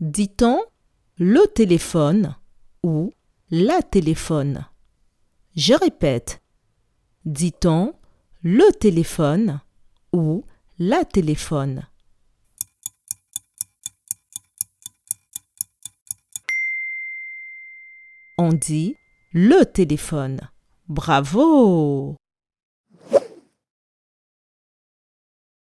Dit-on le téléphone ou la téléphone? Je répète. Dit-on le téléphone ou la téléphone? On dit le téléphone. Bravo